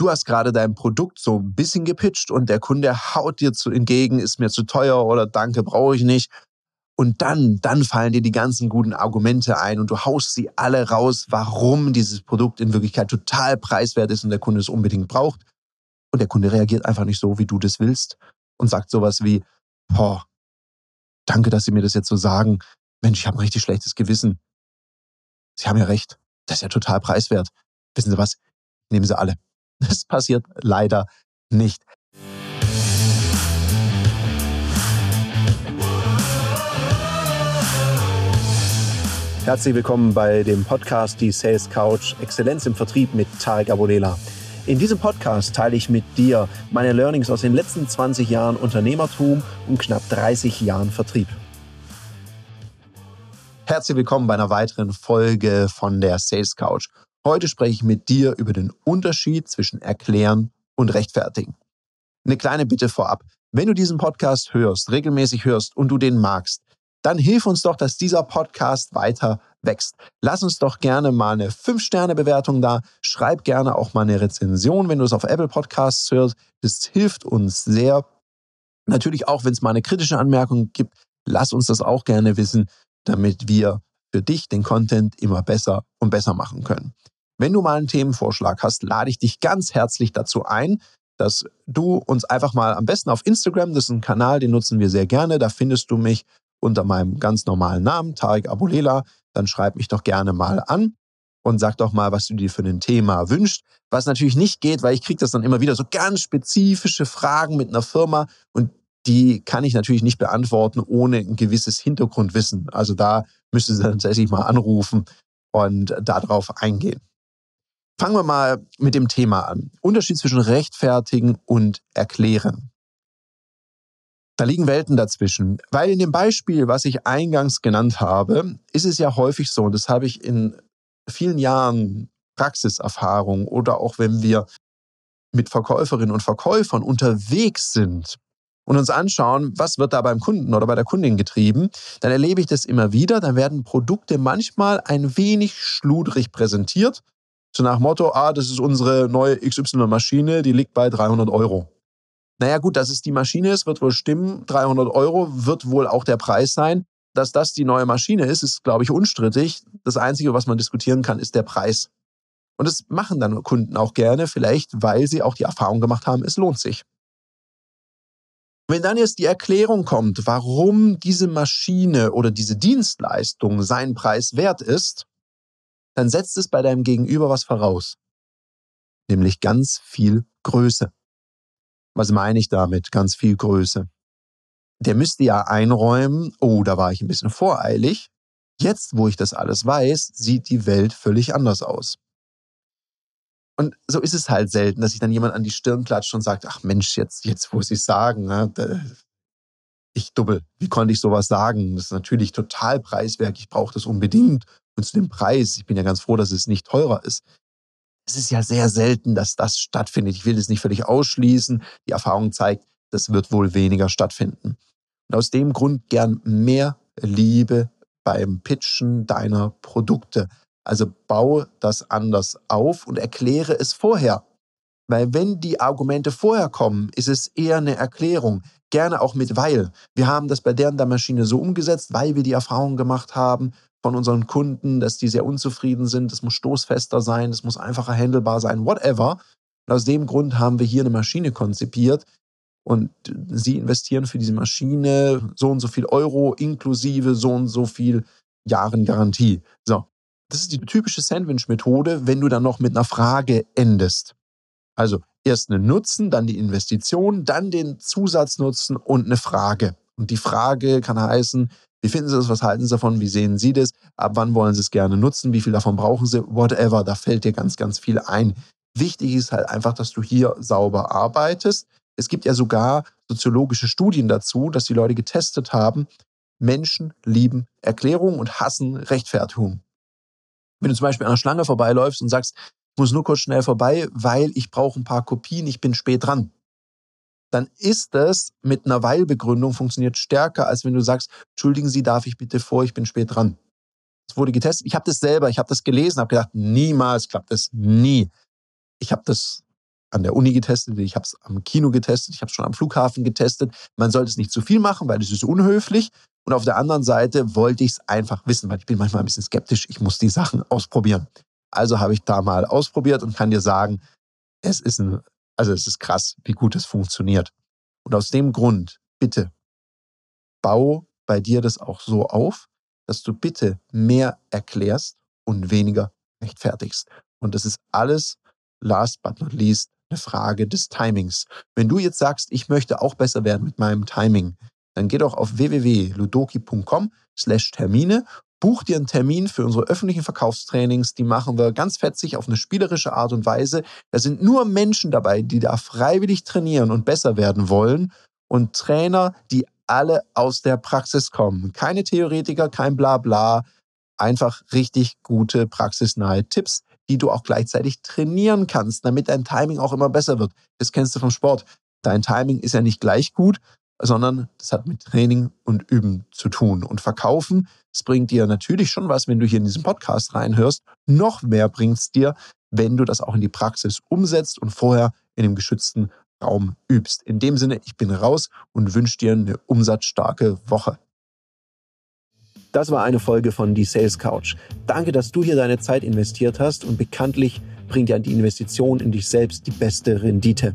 du hast gerade dein Produkt so ein bisschen gepitcht und der Kunde haut dir zu entgegen, ist mir zu teuer oder danke, brauche ich nicht. Und dann, dann fallen dir die ganzen guten Argumente ein und du haust sie alle raus, warum dieses Produkt in Wirklichkeit total preiswert ist und der Kunde es unbedingt braucht. Und der Kunde reagiert einfach nicht so, wie du das willst und sagt sowas wie, boah, danke, dass Sie mir das jetzt so sagen. Mensch, ich habe ein richtig schlechtes Gewissen. Sie haben ja recht. Das ist ja total preiswert. Wissen Sie was? Nehmen Sie alle. Das passiert leider nicht. Herzlich willkommen bei dem Podcast Die Sales Couch Exzellenz im Vertrieb mit Tarek Abodela. In diesem Podcast teile ich mit dir meine Learnings aus den letzten 20 Jahren Unternehmertum und knapp 30 Jahren Vertrieb. Herzlich willkommen bei einer weiteren Folge von der Sales Couch. Heute spreche ich mit dir über den Unterschied zwischen erklären und rechtfertigen. Eine kleine Bitte vorab. Wenn du diesen Podcast hörst, regelmäßig hörst und du den magst, dann hilf uns doch, dass dieser Podcast weiter wächst. Lass uns doch gerne mal eine 5-Sterne-Bewertung da. Schreib gerne auch mal eine Rezension, wenn du es auf Apple Podcasts hörst. Das hilft uns sehr. Natürlich auch, wenn es mal eine kritische Anmerkung gibt, lass uns das auch gerne wissen, damit wir für dich den Content immer besser und besser machen können. Wenn du mal einen Themenvorschlag hast, lade ich dich ganz herzlich dazu ein, dass du uns einfach mal am besten auf Instagram, das ist ein Kanal, den nutzen wir sehr gerne, da findest du mich unter meinem ganz normalen Namen, Tarek Abulela, dann schreib mich doch gerne mal an und sag doch mal, was du dir für ein Thema wünschst. Was natürlich nicht geht, weil ich kriege das dann immer wieder so ganz spezifische Fragen mit einer Firma und die kann ich natürlich nicht beantworten ohne ein gewisses Hintergrundwissen. Also da müsste sie tatsächlich mal anrufen und darauf eingehen. Fangen wir mal mit dem Thema an. Unterschied zwischen rechtfertigen und erklären. Da liegen Welten dazwischen, weil in dem Beispiel, was ich eingangs genannt habe, ist es ja häufig so, und das habe ich in vielen Jahren Praxiserfahrung oder auch wenn wir mit Verkäuferinnen und Verkäufern unterwegs sind und uns anschauen, was wird da beim Kunden oder bei der Kundin getrieben, dann erlebe ich das immer wieder. Dann werden Produkte manchmal ein wenig schludrig präsentiert. So nach Motto, ah, das ist unsere neue XY-Maschine, die liegt bei 300 Euro. Naja gut, dass es die Maschine ist, wird wohl stimmen. 300 Euro wird wohl auch der Preis sein. Dass das die neue Maschine ist, ist, glaube ich, unstrittig. Das Einzige, was man diskutieren kann, ist der Preis. Und das machen dann Kunden auch gerne, vielleicht weil sie auch die Erfahrung gemacht haben, es lohnt sich. Wenn dann jetzt die Erklärung kommt, warum diese Maschine oder diese Dienstleistung seinen Preis wert ist, dann setzt es bei deinem Gegenüber was voraus, nämlich ganz viel Größe. Was meine ich damit? Ganz viel Größe. Der müsste ja einräumen, oh, da war ich ein bisschen voreilig. Jetzt, wo ich das alles weiß, sieht die Welt völlig anders aus. Und so ist es halt selten, dass sich dann jemand an die Stirn klatscht und sagt, ach Mensch, jetzt, jetzt muss ich sagen, ne? Ich dubbel, wie konnte ich sowas sagen? Das ist natürlich total preiswert, ich brauche das unbedingt. Und zu dem Preis, ich bin ja ganz froh, dass es nicht teurer ist es ist ja sehr selten, dass das stattfindet. Ich will es nicht völlig ausschließen. Die Erfahrung zeigt, das wird wohl weniger stattfinden. Und aus dem Grund gern mehr Liebe beim Pitchen deiner Produkte. Also baue das anders auf und erkläre es vorher. Weil wenn die Argumente vorher kommen, ist es eher eine Erklärung. Gerne auch mit weil. Wir haben das bei der, der Maschine so umgesetzt, weil wir die Erfahrung gemacht haben von unseren Kunden, dass die sehr unzufrieden sind. Es muss stoßfester sein, es muss einfacher handelbar sein, whatever. Und aus dem Grund haben wir hier eine Maschine konzipiert und sie investieren für diese Maschine so und so viel Euro inklusive so und so viel Jahren Garantie. So. Das ist die typische Sandwich-Methode, wenn du dann noch mit einer Frage endest. Also erst einen Nutzen, dann die Investition, dann den Zusatznutzen und eine Frage. Und die Frage kann heißen, wie finden Sie das? Was halten Sie davon? Wie sehen Sie das? Ab wann wollen Sie es gerne nutzen? Wie viel davon brauchen Sie? Whatever. Da fällt dir ganz, ganz viel ein. Wichtig ist halt einfach, dass du hier sauber arbeitest. Es gibt ja sogar soziologische Studien dazu, dass die Leute getestet haben, Menschen lieben Erklärung und hassen Rechtfertigung. Wenn du zum Beispiel an einer Schlange vorbeiläufst und sagst, muss nur kurz schnell vorbei, weil ich brauche ein paar Kopien, ich bin spät dran dann ist das mit einer Weilbegründung funktioniert stärker, als wenn du sagst, entschuldigen Sie, darf ich bitte vor, ich bin spät dran. Es wurde getestet. Ich habe das selber, ich habe das gelesen, habe gedacht, niemals klappt das, nie. Ich habe das an der Uni getestet, ich habe es am Kino getestet, ich habe es schon am Flughafen getestet. Man sollte es nicht zu viel machen, weil es ist unhöflich. Und auf der anderen Seite wollte ich es einfach wissen, weil ich bin manchmal ein bisschen skeptisch. Ich muss die Sachen ausprobieren. Also habe ich da mal ausprobiert und kann dir sagen, es ist ein, also es ist krass, wie gut es funktioniert. Und aus dem Grund, bitte, bau bei dir das auch so auf, dass du bitte mehr erklärst und weniger rechtfertigst. Und das ist alles, last but not least, eine Frage des Timings. Wenn du jetzt sagst, ich möchte auch besser werden mit meinem Timing, dann geh doch auf www.ludoki.com slash Termine, buch dir einen Termin für unsere öffentlichen Verkaufstrainings. Die machen wir ganz fetzig auf eine spielerische Art und Weise. Da sind nur Menschen dabei, die da freiwillig trainieren und besser werden wollen und Trainer, die alle aus der Praxis kommen. Keine Theoretiker, kein Blabla, einfach richtig gute praxisnahe Tipps, die du auch gleichzeitig trainieren kannst, damit dein Timing auch immer besser wird. Das kennst du vom Sport. Dein Timing ist ja nicht gleich gut, sondern das hat mit Training und Üben zu tun. Und Verkaufen, es bringt dir natürlich schon was, wenn du hier in diesen Podcast reinhörst. Noch mehr bringt es dir, wenn du das auch in die Praxis umsetzt und vorher in dem geschützten Raum übst. In dem Sinne, ich bin raus und wünsche dir eine umsatzstarke Woche. Das war eine Folge von Die Sales Couch. Danke, dass du hier deine Zeit investiert hast und bekanntlich bringt ja die Investition in dich selbst die beste Rendite.